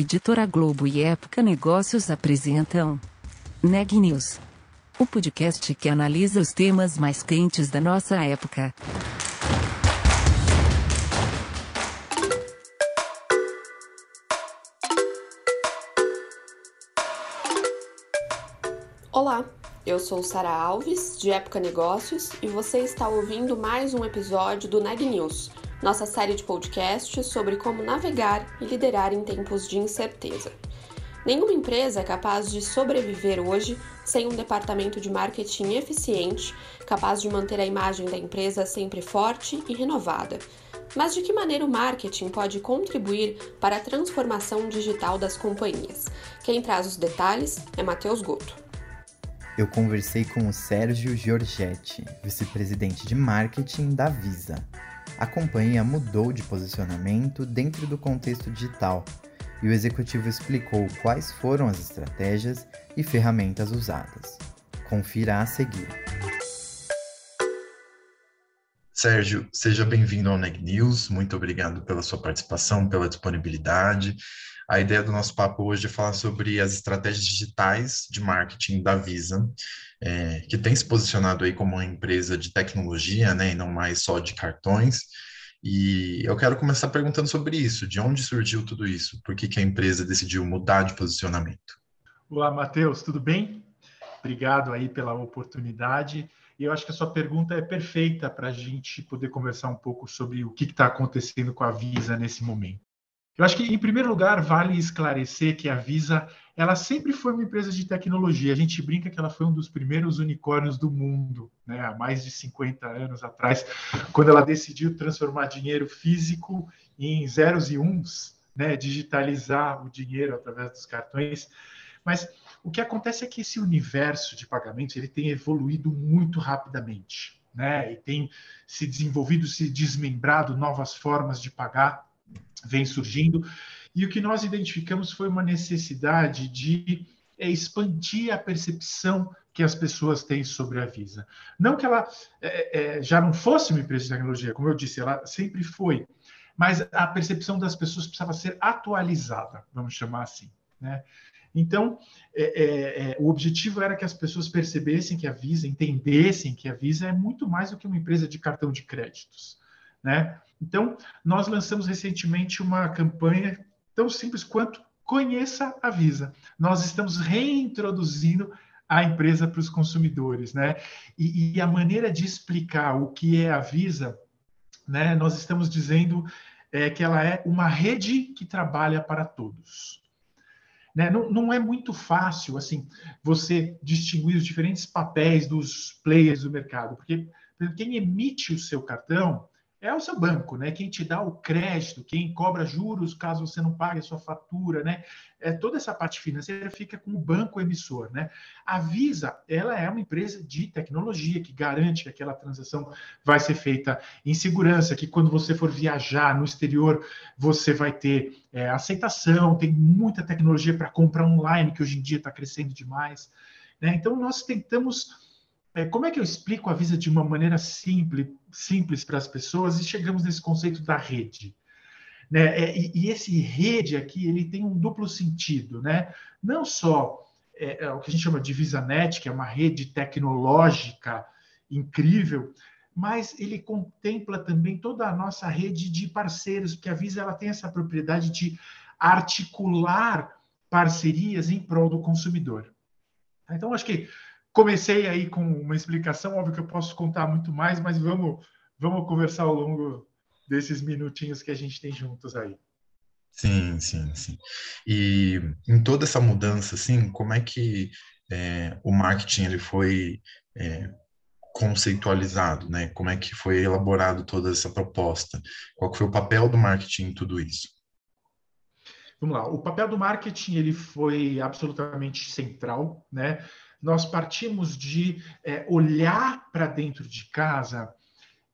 Editora Globo e Época Negócios apresentam Neg News, o podcast que analisa os temas mais quentes da nossa época. Olá, eu sou Sara Alves, de Época Negócios, e você está ouvindo mais um episódio do Neg News nossa série de podcasts sobre como navegar e liderar em tempos de incerteza. Nenhuma empresa é capaz de sobreviver hoje sem um departamento de marketing eficiente, capaz de manter a imagem da empresa sempre forte e renovada. Mas de que maneira o marketing pode contribuir para a transformação digital das companhias? Quem traz os detalhes é Matheus Goto. Eu conversei com o Sérgio Giorgetti, vice-presidente de marketing da Visa, a companhia mudou de posicionamento dentro do contexto digital e o executivo explicou quais foram as estratégias e ferramentas usadas. Confira a seguir. Sérgio, seja bem-vindo ao Neg News. Muito obrigado pela sua participação, pela disponibilidade. A ideia do nosso papo hoje é falar sobre as estratégias digitais de marketing da Visa, é, que tem se posicionado aí como uma empresa de tecnologia, né, e não mais só de cartões. E eu quero começar perguntando sobre isso, de onde surgiu tudo isso? Por que, que a empresa decidiu mudar de posicionamento? Olá, Matheus, tudo bem? Obrigado aí pela oportunidade. E eu acho que a sua pergunta é perfeita para a gente poder conversar um pouco sobre o que está acontecendo com a Visa nesse momento. Eu acho que, em primeiro lugar, vale esclarecer que a Visa ela sempre foi uma empresa de tecnologia. A gente brinca que ela foi um dos primeiros unicórnios do mundo, né? há mais de 50 anos atrás, quando ela decidiu transformar dinheiro físico em zeros e uns, né? digitalizar o dinheiro através dos cartões. Mas o que acontece é que esse universo de pagamentos ele tem evoluído muito rapidamente. Né? E tem se desenvolvido, se desmembrado novas formas de pagar vem surgindo. E o que nós identificamos foi uma necessidade de é, expandir a percepção que as pessoas têm sobre a Visa. Não que ela é, é, já não fosse uma empresa de tecnologia, como eu disse, ela sempre foi, mas a percepção das pessoas precisava ser atualizada, vamos chamar assim. Né? Então, é, é, é, o objetivo era que as pessoas percebessem que a Visa, entendessem que a Visa é muito mais do que uma empresa de cartão de créditos. Né? Então, nós lançamos recentemente uma campanha tão simples quanto Conheça a Visa. Nós estamos reintroduzindo a empresa para os consumidores, né? E, e, a maneira de explicar o que é a Visa, né? Nós estamos dizendo é, que ela é uma rede que trabalha para todos. Né? Não, não é muito fácil assim você distinguir os diferentes papéis dos players do mercado, porque quem emite o seu cartão é o seu banco, né? Quem te dá o crédito, quem cobra juros caso você não pague a sua fatura, né? É, toda essa parte financeira fica com o banco emissor, né? A Visa, ela é uma empresa de tecnologia que garante que aquela transação vai ser feita em segurança, que quando você for viajar no exterior, você vai ter é, aceitação, tem muita tecnologia para comprar online, que hoje em dia está crescendo demais. Né? Então, nós tentamos como é que eu explico a Visa de uma maneira simples, simples para as pessoas e chegamos nesse conceito da rede? Né? É, e, e, esse rede aqui ele tem um duplo sentido, né? Não só é, é, o que a gente chama de VisaNet, que é uma rede tecnológica incrível, mas ele contempla também toda a nossa rede de parceiros, porque a Visa ela tem essa propriedade de articular parcerias em prol do consumidor. Então, acho que comecei aí com uma explicação, óbvio que eu posso contar muito mais, mas vamos, vamos conversar ao longo desses minutinhos que a gente tem juntos aí. Sim, sim, sim. E em toda essa mudança, assim, como é que é, o marketing ele foi é, conceitualizado, né? Como é que foi elaborado toda essa proposta? Qual foi o papel do marketing em tudo isso? Vamos lá. O papel do marketing ele foi absolutamente central, né? Nós partimos de é, olhar para dentro de casa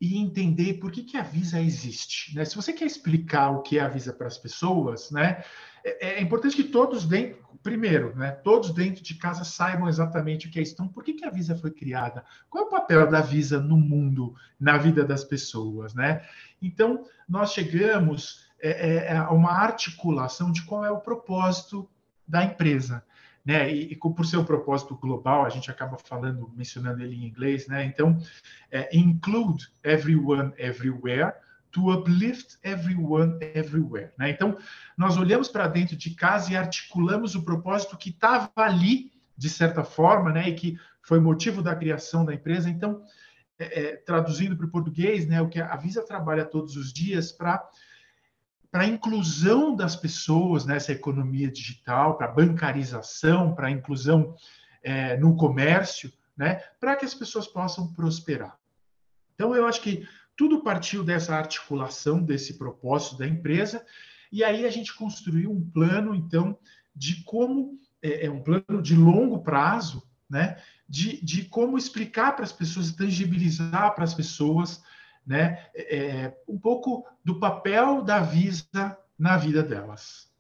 e entender por que, que a Visa existe. Né? Se você quer explicar o que é a Visa para as pessoas, né, é, é, importante que todos dentro, primeiro, né, todos dentro de casa saibam exatamente o que é isso. Então, por que, que a Visa foi criada? Qual é o papel da Visa no mundo, na vida das pessoas? Né? Então, nós chegamos é, é uma articulação de qual é o propósito da empresa né? E, e por seu propósito global, a gente acaba falando, mencionando ele em inglês, né? Então, é, include everyone everywhere to uplift everyone everywhere, né? Então, nós olhamos para dentro de casa e articulamos o propósito que estava ali, de certa forma, né? E que foi motivo da criação da empresa. Então, é, é, traduzindo para o português, né? O que a Visa trabalha todos os dias para para a inclusão das pessoas nessa economia digital, para a bancarização, para a inclusão é, no comércio, né, para que as pessoas possam prosperar. Então, eu acho que tudo partiu dessa articulação, desse propósito da empresa, e aí a gente construiu um plano, então, de como, é, é um plano de longo prazo, né, de, de como explicar para as pessoas, tangibilizar para as pessoas né, é, é, um pouco do papel da Visa na vida delas.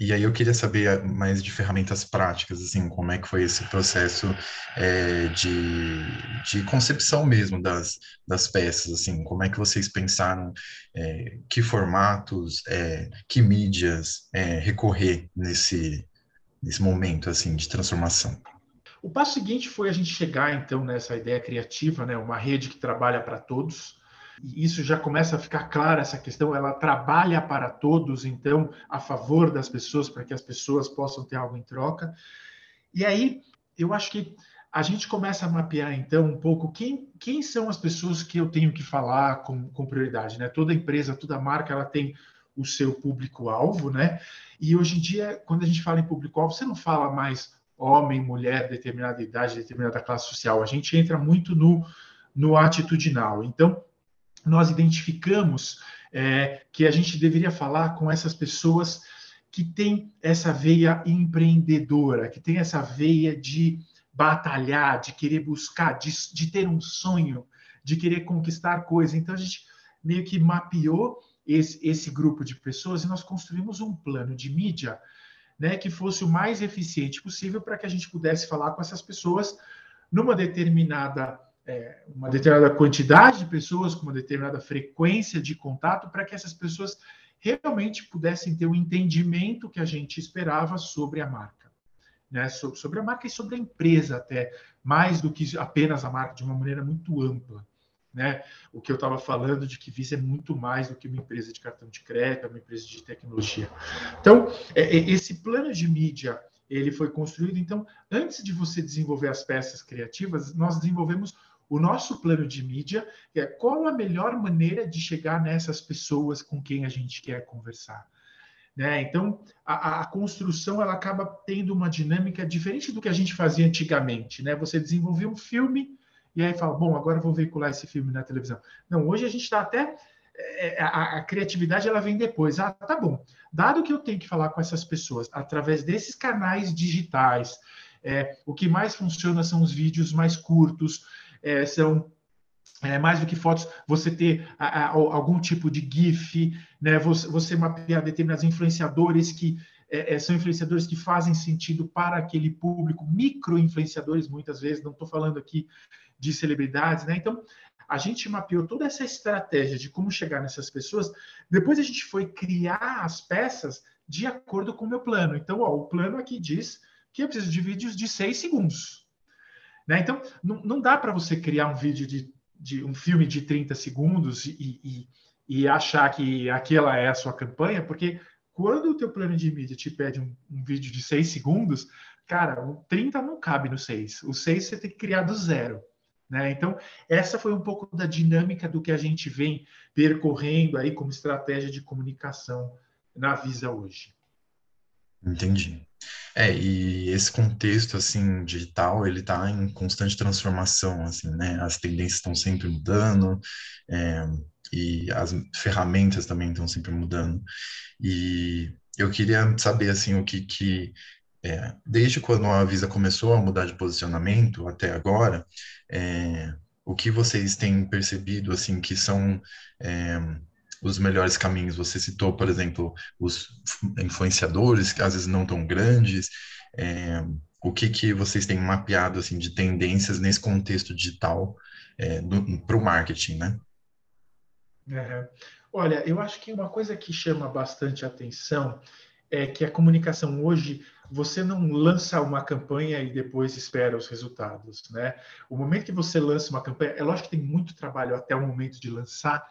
E aí eu queria saber mais de ferramentas práticas, assim, como é que foi esse processo é, de, de concepção mesmo das, das peças, assim, como é que vocês pensaram, é, que formatos, é, que mídias é, recorrer nesse, nesse momento, assim, de transformação? O passo seguinte foi a gente chegar, então, nessa ideia criativa, né, uma rede que trabalha para todos, isso já começa a ficar clara essa questão, ela trabalha para todos, então, a favor das pessoas, para que as pessoas possam ter algo em troca. E aí, eu acho que a gente começa a mapear, então, um pouco quem, quem são as pessoas que eu tenho que falar com, com prioridade, né? Toda empresa, toda marca, ela tem o seu público-alvo, né? E hoje em dia, quando a gente fala em público-alvo, você não fala mais homem, mulher, determinada idade, determinada classe social. A gente entra muito no, no atitudinal. Então, nós identificamos é, que a gente deveria falar com essas pessoas que têm essa veia empreendedora, que tem essa veia de batalhar, de querer buscar, de, de ter um sonho, de querer conquistar coisas. Então a gente meio que mapeou esse, esse grupo de pessoas e nós construímos um plano de mídia né, que fosse o mais eficiente possível para que a gente pudesse falar com essas pessoas numa determinada é, uma determinada quantidade de pessoas com uma determinada frequência de contato para que essas pessoas realmente pudessem ter o entendimento que a gente esperava sobre a marca, né? sobre, sobre a marca e sobre a empresa até, mais do que apenas a marca, de uma maneira muito ampla. Né? O que eu estava falando de que Visa é muito mais do que uma empresa de cartão de crédito, uma empresa de tecnologia. Então, é, é, esse plano de mídia ele foi construído. Então, antes de você desenvolver as peças criativas, nós desenvolvemos o nosso plano de mídia é qual a melhor maneira de chegar nessas pessoas com quem a gente quer conversar. Né? Então, a, a, construção ela acaba tendo uma dinâmica diferente do que a gente fazia antigamente. Né? Você desenvolvia um filme e aí fala, bom, agora vou veicular esse filme na televisão. Não, hoje a gente está até é, a, a, criatividade ela vem depois. Ah, tá bom. Dado que eu tenho que falar com essas pessoas através desses canais digitais, é, o que mais funciona são os vídeos mais curtos, é, são é, mais do que fotos, você ter a, a, algum tipo de GIF, né? você, você mapear determinados influenciadores que é, é, são influenciadores que fazem sentido para aquele público, micro-influenciadores, muitas vezes, não estou falando aqui de celebridades, né? Então, a gente mapeou toda essa estratégia de como chegar nessas pessoas, depois a gente foi criar as peças de acordo com o meu plano. Então, ó, o plano aqui diz que eu preciso de vídeos de seis segundos. Né? Então, não, não dá para você criar um vídeo de, de, um filme de 30 segundos e, e, e, achar que aquela é a sua campanha, porque quando o teu plano de mídia te pede um, um vídeo de 6 segundos, cara, o 30 não cabe no 6. O 6 você tem que criar do zero. Né? Então, essa foi um pouco da dinâmica do que a gente vem percorrendo aí como estratégia de comunicação na Visa hoje. Entendi. É, e esse contexto, assim, digital, ele está em constante transformação, assim, né? As tendências estão sempre mudando, é, e as ferramentas também estão sempre mudando. E eu queria saber, assim, o que que... É, desde quando a Visa começou a mudar de posicionamento até agora, é, o que vocês têm percebido, assim, que são... Os melhores caminhos. Você citou, por exemplo, os influenciadores, que às vezes não tão grandes. É, o que, que vocês têm mapeado assim, de tendências nesse contexto digital é, para o marketing, né? É. Olha, eu acho que uma coisa que chama bastante atenção é que a comunicação hoje você não lança uma campanha e depois espera os resultados, né? O momento que você lança uma campanha, é lógico que tem muito trabalho até o momento de lançar,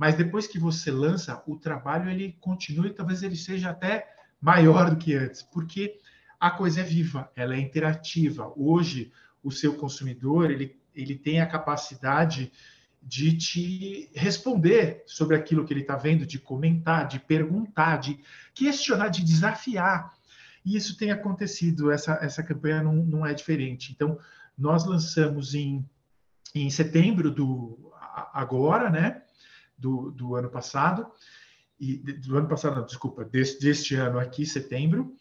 mas depois que você lança, o trabalho ele continua e talvez ele seja até maior do que antes, porque a coisa é viva, ela é interativa. Hoje, o seu consumidor ele, ele tem a capacidade de te responder sobre aquilo que ele está vendo, de comentar, de perguntar, de questionar, de desafiar. E isso tem acontecido, essa, essa campanha não, não é diferente. Então, nós lançamos em, em setembro do agora, né, do, do ano passado, e do ano passado, não, desculpa, deste, deste ano aqui, setembro,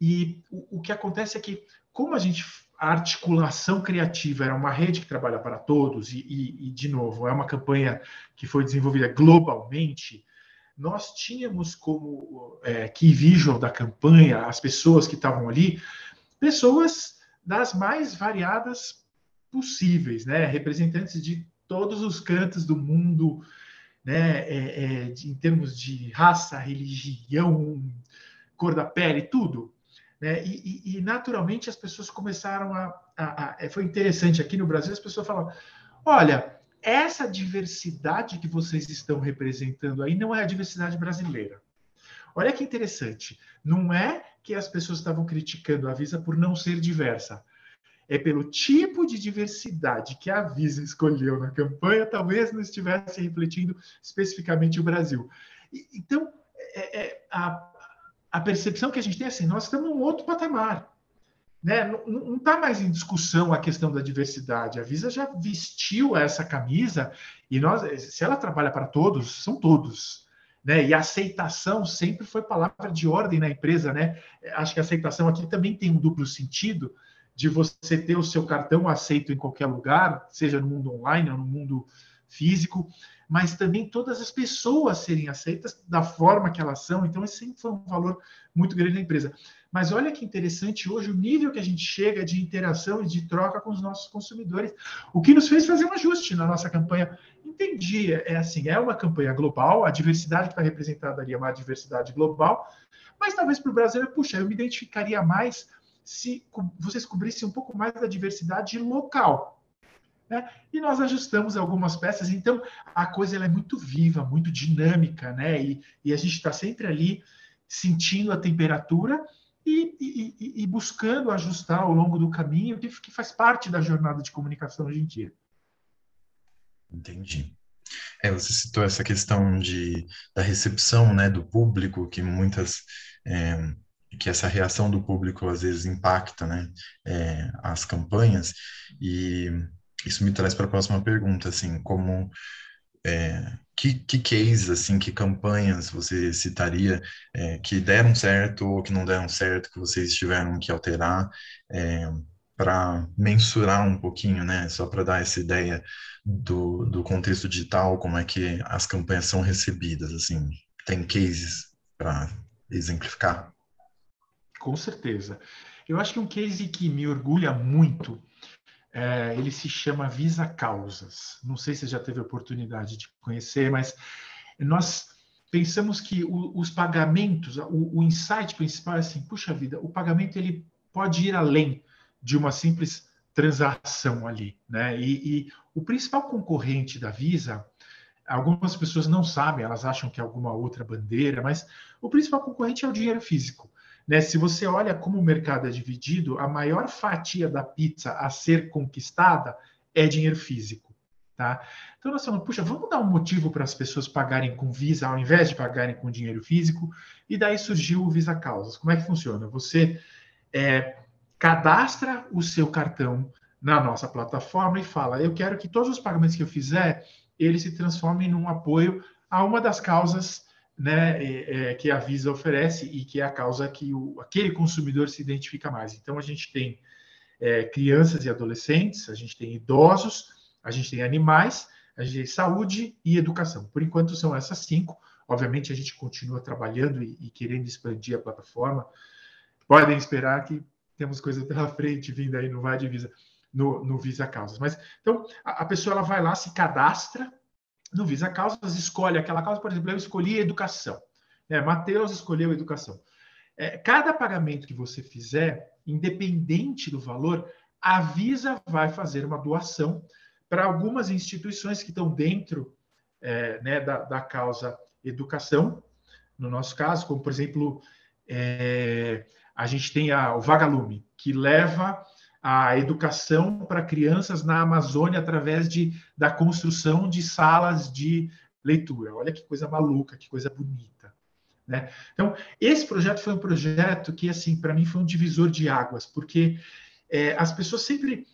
e o, o que acontece é que, como a gente a articulação criativa era uma rede que trabalha para todos, e, e, e, de novo, é uma campanha que foi desenvolvida globalmente. Nós tínhamos como é, key visual da campanha, as pessoas que estavam ali, pessoas das mais variadas possíveis, né? representantes de todos os cantos do mundo, né? É, é, de, em termos de raça, religião, cor da pele, tudo. Né? E, e, e, naturalmente as pessoas começaram a, a, a, é, Foi interessante aqui no Brasil, as pessoas falam: olha, essa diversidade que vocês estão representando aí não é a diversidade brasileira. Olha que interessante. Não é que as pessoas estavam criticando a Visa por não ser diversa. É pelo tipo de diversidade que a Visa escolheu na campanha, talvez não estivesse refletindo especificamente o Brasil. E, então, é, é, a, a percepção que a gente tem é assim, nós estamos num outro patamar. Né? Não está mais em discussão a questão da diversidade. A Visa já vestiu essa camisa e nós, se ela trabalha para todos, são todos. Né? E aceitação sempre foi palavra de ordem na empresa. Né? Acho que aceitação aqui também tem um duplo sentido de você ter o seu cartão aceito em qualquer lugar, seja no mundo online ou no mundo físico mas também todas as pessoas serem aceitas da forma que elas são. Então, esse sempre foi um valor muito grande da empresa. Mas olha que interessante hoje o nível que a gente chega de interação e de troca com os nossos consumidores, o que nos fez fazer um ajuste na nossa campanha. Entendi, é assim, é uma campanha global, a diversidade que está representada ali é uma diversidade global, mas talvez para o brasileiro, puxa, eu me identificaria mais se vocês cobrissem um pouco mais da diversidade local. Né? E nós ajustamos algumas peças, então a coisa é muito viva, muito dinâmica, né? E, e a gente está sempre ali sentindo a temperatura e, e, e, buscando ajustar ao longo do caminho, que, que faz parte da jornada de comunicação hoje em dia. Entendi. É, você citou essa questão de, da recepção né, do público, que muitas. É, que essa reação do público às vezes impacta né, é, as campanhas, e isso me traz para a próxima pergunta, assim, como é, que, que cases, assim, que campanhas você citaria é, que deram certo ou que não deram certo, que vocês tiveram que alterar é, para mensurar um pouquinho, né? Só para dar essa ideia do, do contexto digital, como é que as campanhas são recebidas, assim, tem cases para exemplificar? Com certeza. Eu acho que um case que me orgulha muito é, ele se chama Visa Causas. Não sei se já teve oportunidade de conhecer, mas nós pensamos que o, os pagamentos, o, o, insight principal é assim, puxa vida, o pagamento ele pode ir além de uma simples transação ali, né? E, e o principal concorrente da Visa, algumas pessoas não sabem, elas acham que é alguma outra bandeira, mas o principal concorrente é o dinheiro físico. Né? Se você olha como o mercado é dividido, a maior fatia da pizza a ser conquistada é dinheiro físico. Tá? Então nós falamos, puxa, vamos dar um motivo para as pessoas pagarem com Visa ao invés de pagarem com dinheiro físico, e daí surgiu o Visa Causas. Como é que funciona? Você é, cadastra o seu cartão na nossa plataforma e fala, eu quero que todos os pagamentos que eu fizer, eles se transformem num apoio a uma das causas né, é, é, que a Visa oferece e que é a causa que o, aquele consumidor se identifica mais. Então, a gente tem é, crianças e adolescentes, a gente tem idosos, a gente tem animais, a gente tem saúde e educação. Por enquanto, são essas cinco. Obviamente, a gente continua trabalhando e, e querendo expandir a plataforma. Podem esperar que temos coisa pela frente vindo aí no Vai Visa, no, no Visa Causas. Mas, então, a, a pessoa ela vai lá, se cadastra no Visa Causas escolhe aquela causa, por exemplo, eu escolhi educação. É, Matheus escolheu educação. É, cada pagamento que você fizer, independente do valor, a Visa vai fazer uma doação para algumas instituições que estão dentro é, né, da, da, causa educação, no nosso caso, como por exemplo, é, a gente tem a, o Vagalume, que leva a educação para crianças na Amazônia através de, da construção de salas de leitura. Olha que coisa maluca, que coisa bonita. Né? Então, esse projeto foi um projeto que, assim, para mim foi um divisor de águas, porque é, as pessoas sempre,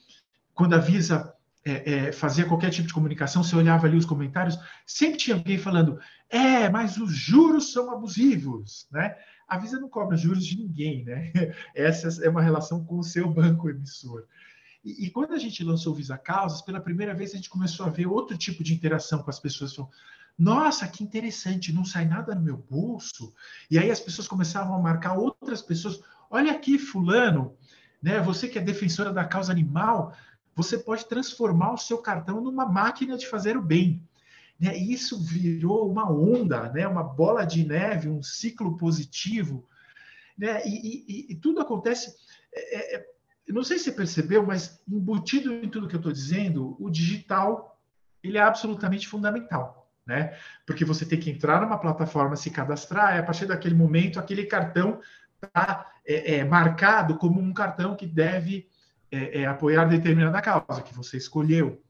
quando a Visa é, é, fazia qualquer tipo de comunicação, você olhava ali os comentários, sempre tinha alguém falando, é, mas os juros são abusivos, né? A Visa não cobra juros de ninguém, né? Essa é uma relação com o seu banco emissor. E, e, quando a gente lançou o Visa Causas, pela primeira vez a gente começou a ver outro tipo de interação com as pessoas. Nossa, que interessante, não sai nada no meu bolso. E aí as pessoas começavam a marcar outras pessoas. Olha aqui, fulano, né? Você que é defensora da causa animal, você pode transformar o seu cartão numa máquina de fazer o bem. Né? Isso virou uma onda, né? uma bola de neve, um ciclo positivo. Né? E, e, e tudo acontece. É, é, não sei se você percebeu, mas embutido em tudo que eu estou dizendo, o digital ele é absolutamente fundamental. Né? Porque você tem que entrar numa plataforma, se cadastrar, e a partir daquele momento, aquele cartão está é, é, marcado como um cartão que deve é, é apoiar determinada causa que você escolheu.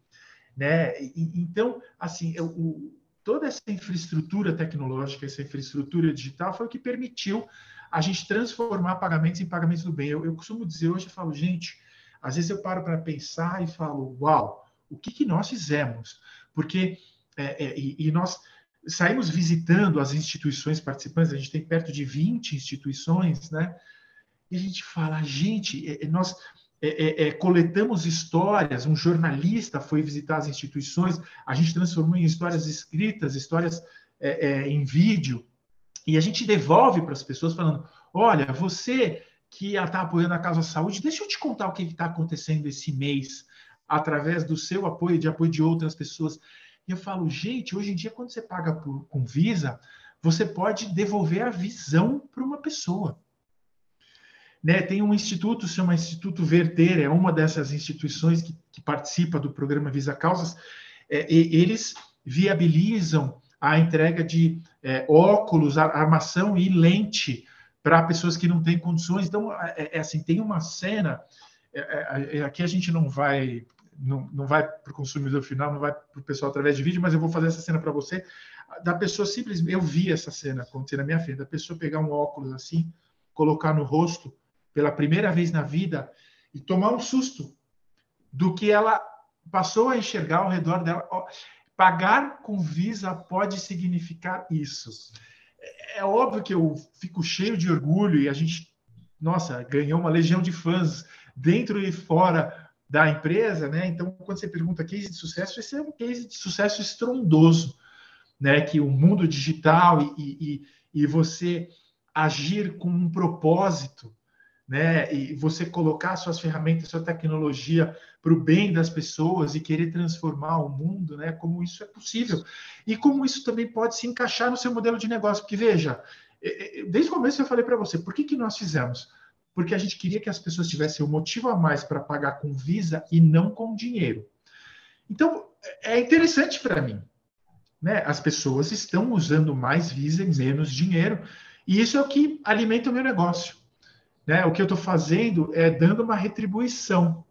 Né? E, então, assim, o, toda essa infraestrutura tecnológica, essa infraestrutura digital foi o que permitiu a gente transformar pagamentos em pagamentos do bem. Eu, eu costumo dizer hoje, eu falo, gente, às vezes eu paro para pensar e falo, uau, o que, que nós fizemos? Porque, é, é, e, e nós saímos visitando as instituições participantes, a gente tem perto de 20 instituições, né? E a gente fala, gente, é, é, nós é, é, é, coletamos histórias, um jornalista foi visitar as instituições, a gente transformou em histórias escritas, histórias é, é, em vídeo, e a gente devolve para as pessoas falando: olha, você que está apoiando a causa saúde, deixa eu te contar o que está acontecendo esse mês, através do seu apoio e de apoio de outras pessoas. E eu falo, gente, hoje em dia, quando você paga por, com Visa, você pode devolver a visão para uma pessoa. Né, tem um instituto, se chama Instituto Verter, é uma dessas instituições que, que participa do programa Visa Causas. É, eles viabilizam a entrega de é, óculos, armação e lente para pessoas que não têm condições. Então, é, é assim, tem uma cena. É, é, é, aqui a gente não vai não, não vai para o consumidor final, não vai para o pessoal através de vídeo, mas eu vou fazer essa cena para você. Da pessoa simplesmente, eu vi essa cena acontecer na minha frente, da pessoa pegar um óculos assim, colocar no rosto pela primeira vez na vida e tomar um susto do que ela passou a enxergar ao redor dela. Pagar com Visa pode significar isso. É óbvio que eu fico cheio de orgulho e a gente, nossa, ganhou uma legião de fãs dentro e fora da empresa, né? Então, quando você pergunta case de sucesso, esse é um case de sucesso estrondoso, né? Que o mundo digital e, e, e você agir com um propósito né? E você colocar suas ferramentas, sua tecnologia para o bem das pessoas e querer transformar o mundo, né? Como isso é possível e como isso também pode se encaixar no seu modelo de negócio. Porque veja, desde o começo eu falei para você, por que que nós fizemos? Porque a gente queria que as pessoas tivessem um motivo a mais para pagar com Visa e não com dinheiro. Então é interessante para mim, né? As pessoas estão usando mais Visa e menos dinheiro e isso é o que alimenta o meu negócio. Né? O que eu estou fazendo é dando uma retribuição.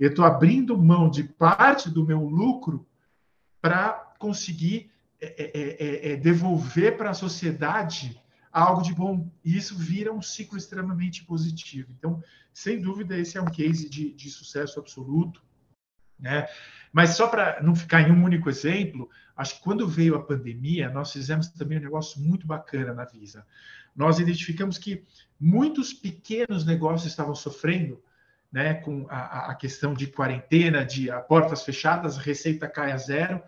Eu estou abrindo mão de parte do meu lucro para conseguir é é, é, é, é, devolver para a sociedade algo de bom. E isso vira um ciclo extremamente positivo. Então, sem dúvida, esse é um case de, de sucesso absoluto. Né? Mas só para não ficar em um único exemplo, acho que quando veio a pandemia, nós fizemos também um negócio muito bacana na Visa. Nós identificamos que muitos pequenos negócios estavam sofrendo né, com a, a questão de quarentena, de portas fechadas, receita cai a zero.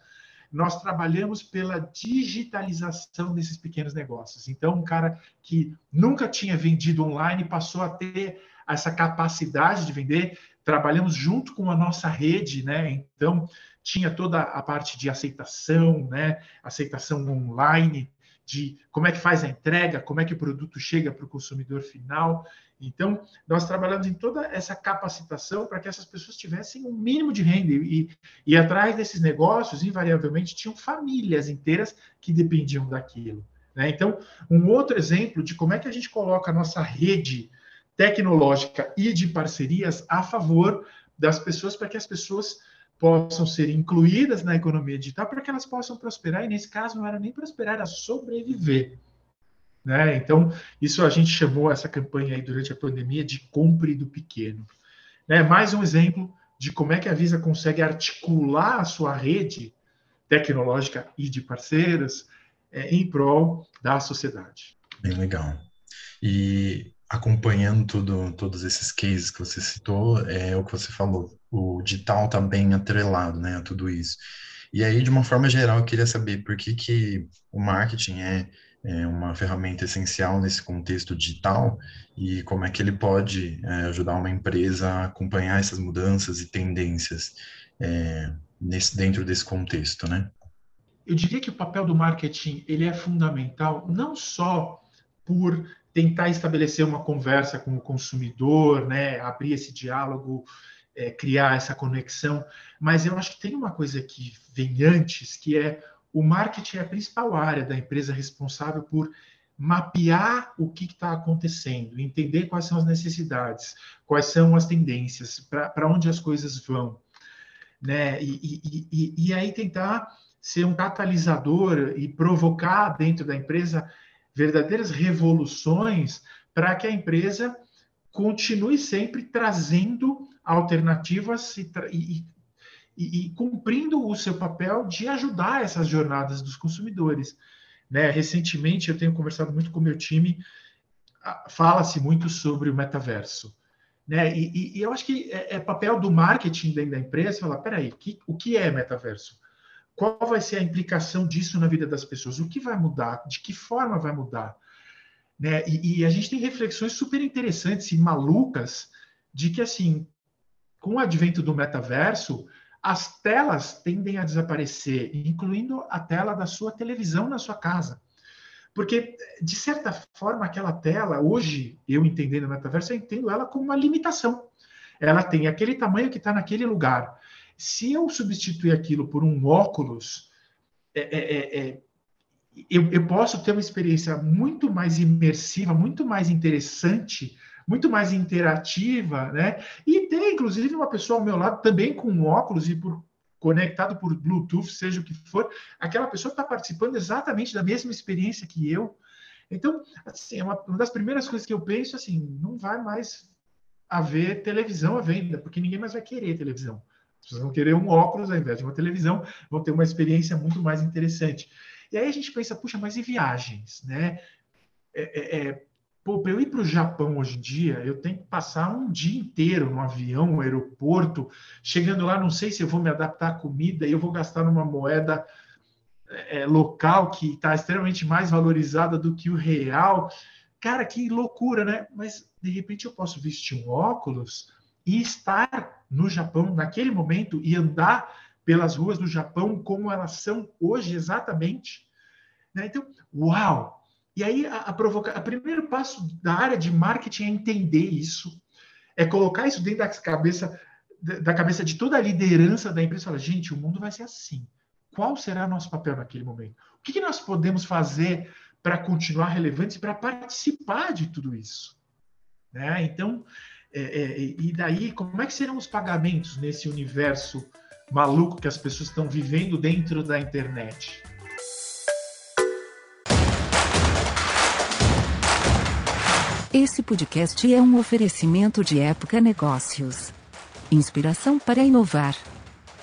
Nós trabalhamos pela digitalização desses pequenos negócios. Então, um cara que nunca tinha vendido online passou a ter essa capacidade de vender. Trabalhamos junto com a nossa rede, né? Então, tinha toda a parte de aceitação, né? Aceitação online, de como é que faz a entrega, como é que o produto chega para o consumidor final. Então, nós trabalhamos em toda essa capacitação para que essas pessoas tivessem um mínimo de renda. E, e atrás desses negócios, invariavelmente, tinham famílias inteiras que dependiam daquilo. Né? Então, um outro exemplo de como é que a gente coloca a nossa rede tecnológica e de parcerias a favor das pessoas, para que as pessoas possam ser incluídas na economia digital, para que elas possam prosperar, e nesse caso não era nem prosperar, era sobreviver. Né? Então, isso a gente chamou essa campanha aí durante a pandemia de compre do pequeno. Né? Mais um exemplo de como é que a Visa consegue articular a sua rede tecnológica e de parceiras é, em prol da sociedade. Bem legal. E acompanhando tudo, todos esses cases que você citou, é o que você falou, o digital está bem atrelado né, a tudo isso. E aí, de uma forma geral, eu queria saber por que, que o marketing é, é uma ferramenta essencial nesse contexto digital e como é que ele pode é, ajudar uma empresa a acompanhar essas mudanças e tendências é, nesse, dentro desse contexto, né? Eu diria que o papel do marketing ele é fundamental não só por tentar estabelecer uma conversa com o consumidor, né, abrir esse diálogo, é, criar essa conexão, mas eu acho que tem uma coisa que vem antes, que é o marketing é a principal área da empresa responsável por mapear o que está acontecendo, entender quais são as necessidades, quais são as tendências, para onde as coisas vão. Né? E, e, e, e aí tentar ser um catalisador e provocar dentro da empresa verdadeiras revoluções para que a empresa continue sempre trazendo alternativas e, e, e, e, cumprindo o seu papel de ajudar essas jornadas dos consumidores. Né? Recentemente, eu tenho conversado muito com o meu time, fala-se muito sobre o metaverso. Né? E, eu acho que é, é, papel do marketing dentro da empresa falar, peraí, que, o que é metaverso? Qual vai ser a implicação disso na vida das pessoas? O que vai mudar? De que forma vai mudar? Né? E, e, a gente tem reflexões super interessantes e malucas de que, assim, com o advento do metaverso, as telas tendem a desaparecer, incluindo a tela da sua televisão na sua casa. Porque, de certa forma, aquela tela, hoje, eu entendendo o metaverso, eu entendo ela como uma limitação. Ela tem aquele tamanho que está naquele lugar. Se eu substituir aquilo por um óculos, é, é, é, é, eu, eu posso ter uma experiência muito mais imersiva, muito mais interessante, muito mais interativa, né? E ter, inclusive, uma pessoa ao meu lado também com óculos e por conectado por Bluetooth, seja o que for, aquela pessoa está participando exatamente da mesma experiência que eu. Então, assim, é uma, uma das primeiras coisas que eu penso, assim, não vai mais haver televisão à venda, porque ninguém mais vai querer televisão. As pessoas vão querer um óculos ao invés de uma televisão, vão ter uma experiência muito mais interessante. E aí a gente pensa, puxa, mas e viagens, né? É, é, é para eu ir para o Japão hoje em dia, eu tenho que passar um dia inteiro no avião, no aeroporto. Chegando lá, não sei se eu vou me adaptar à comida e eu vou gastar numa moeda é, é local que está extremamente mais valorizada do que o real. Cara, que loucura, né? Mas de repente eu posso vestir um óculos e estar no Japão naquele momento e andar pelas ruas do Japão como elas são hoje exatamente. Né? Então, uau! E aí a, a provocar, o primeiro passo da área de marketing é entender isso, é colocar isso dentro da cabeça da cabeça de toda a liderança da empresa, falar, gente, o mundo vai ser assim. Qual será nosso papel naquele momento? O que, que nós podemos fazer para continuar relevantes, para participar de tudo isso? Né? Então, é, é, e daí, como é que serão os pagamentos nesse universo maluco que as pessoas estão vivendo dentro da internet? Esse podcast é um oferecimento de Época Negócios. Inspiração para inovar.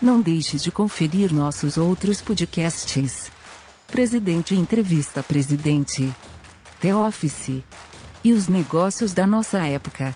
Não deixe de conferir nossos outros podcasts. Presidente Entrevista Presidente. The Office. E os negócios da nossa época.